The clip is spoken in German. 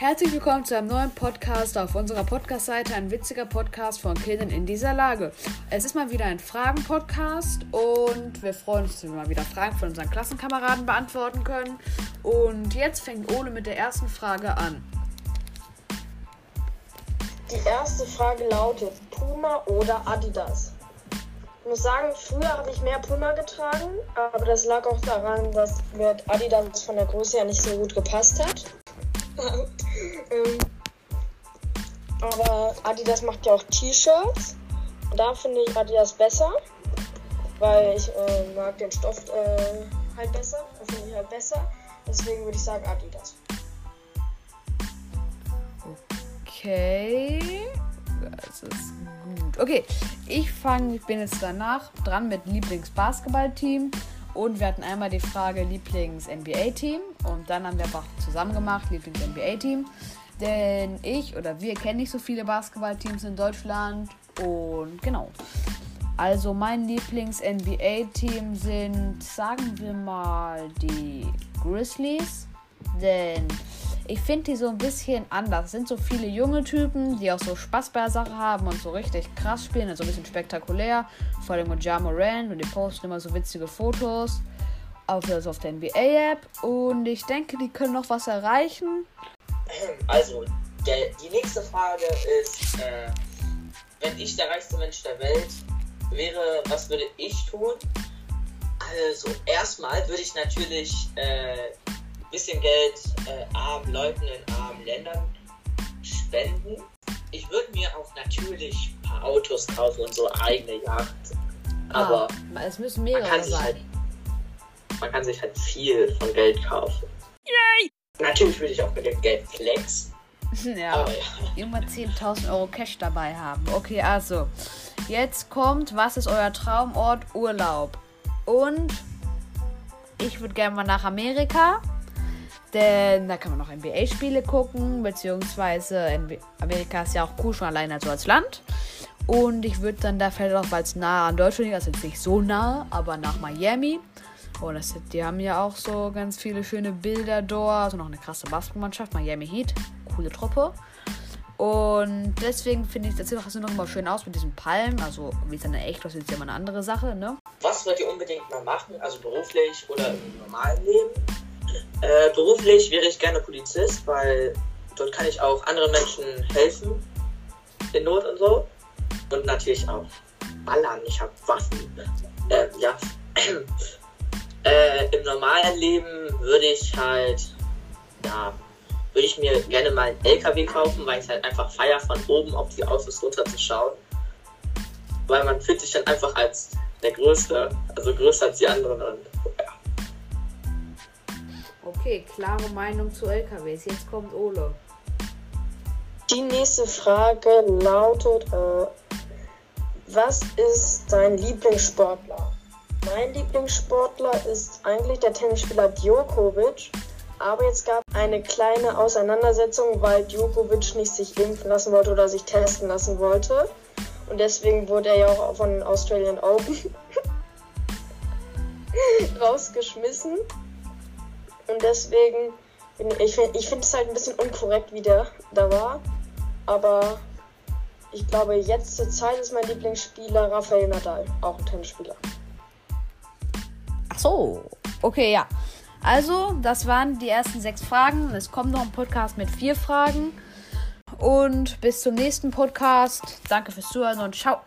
Herzlich willkommen zu einem neuen Podcast auf unserer Podcast-Seite. Ein witziger Podcast von Kindern in dieser Lage. Es ist mal wieder ein Fragen-Podcast und wir freuen uns, dass wir mal wieder Fragen von unseren Klassenkameraden beantworten können. Und jetzt fängt Ole mit der ersten Frage an. Die erste Frage lautet: Puma oder Adidas? Ich muss sagen, früher habe ich mehr Puma getragen, aber das lag auch daran, dass mir Adidas von der Größe ja nicht so gut gepasst hat. Ähm, aber Adidas macht ja auch T-Shirts. Da finde ich Adidas besser, weil ich äh, mag den Stoff äh, halt besser. Finde ich halt besser. Deswegen würde ich sagen Adidas. Okay. Das ist gut. Okay, ich fange, ich bin jetzt danach dran mit Lieblingsbasketballteam. Und wir hatten einmal die Frage Lieblings-NBA-Team. Und dann haben wir einfach zusammen gemacht, Lieblings-NBA-Team. Denn ich oder wir kennen nicht so viele Basketballteams in Deutschland. Und genau. Also mein Lieblings-NBA-Team sind, sagen wir mal, die Grizzlies. Denn ich finde die so ein bisschen anders. Es sind so viele junge Typen, die auch so Spaß bei der Sache haben und so richtig krass spielen, also ein bisschen spektakulär. Vor allem mit Ja Moran und die posten immer so witzige Fotos auf, also auf der NBA-App. Und ich denke, die können noch was erreichen. Also, der, die nächste Frage ist, äh, wenn ich der reichste Mensch der Welt wäre, was würde ich tun? Also, erstmal würde ich natürlich äh, bisschen Geld äh, armen Leuten in armen Ländern spenden. Ich würde mir auch natürlich ein paar Autos kaufen und so eigene Yacht. Aber ah, es müssen mehrere man sein. Halt, man kann sich halt viel von Geld kaufen. Yay! Natürlich würde ich auch mit dem Geld flexen. ja, aber ja. immer 10.000 Euro Cash dabei haben. Okay, also, jetzt kommt, was ist euer Traumort Urlaub? Und ich würde gerne mal nach Amerika. Denn da kann man noch NBA-Spiele gucken, beziehungsweise Amerika ist ja auch cool schon alleine so als Land. Und ich würde dann da vielleicht auch, weil es nah an Deutschland liegt, also nicht so nah, aber nach Miami. Und das, die haben ja auch so ganz viele schöne Bilder dort. Also noch eine krasse Basketballmannschaft, Miami Heat. Coole Truppe. Und deswegen finde ich, das sieht auch noch immer schön aus mit diesen Palmen. Also, wie es dann echt aussieht, ist ja immer eine andere Sache, ne? Was wollt ihr unbedingt mal machen? Also beruflich oder im normalen Leben? Äh, beruflich wäre ich gerne Polizist, weil dort kann ich auch anderen Menschen helfen in Not und so. Und natürlich auch ballern. Ich habe Waffen. Äh, ja. äh, Im normalen Leben würde ich halt, ja, würde ich mir gerne mal einen LKW kaufen, weil ich halt einfach feier, von oben auf die Autos runterzuschauen. Weil man fühlt sich dann einfach als der Größte, also größer als die anderen und Okay, klare Meinung zu LKWs. Jetzt kommt Ole. Die nächste Frage lautet, äh, was ist dein Lieblingssportler? Mein Lieblingssportler ist eigentlich der Tennisspieler Djokovic. Aber jetzt gab es eine kleine Auseinandersetzung, weil Djokovic nicht sich impfen lassen wollte oder sich testen lassen wollte. Und deswegen wurde er ja auch von Australian Open rausgeschmissen. Und deswegen, ich, ich finde es halt ein bisschen unkorrekt, wie der da war. Aber ich glaube, jetzt zur Zeit ist mein Lieblingsspieler Rafael Nadal, auch ein Tennisspieler. Ach so, okay, ja. Also, das waren die ersten sechs Fragen. Es kommt noch ein Podcast mit vier Fragen. Und bis zum nächsten Podcast. Danke fürs Zuhören und ciao.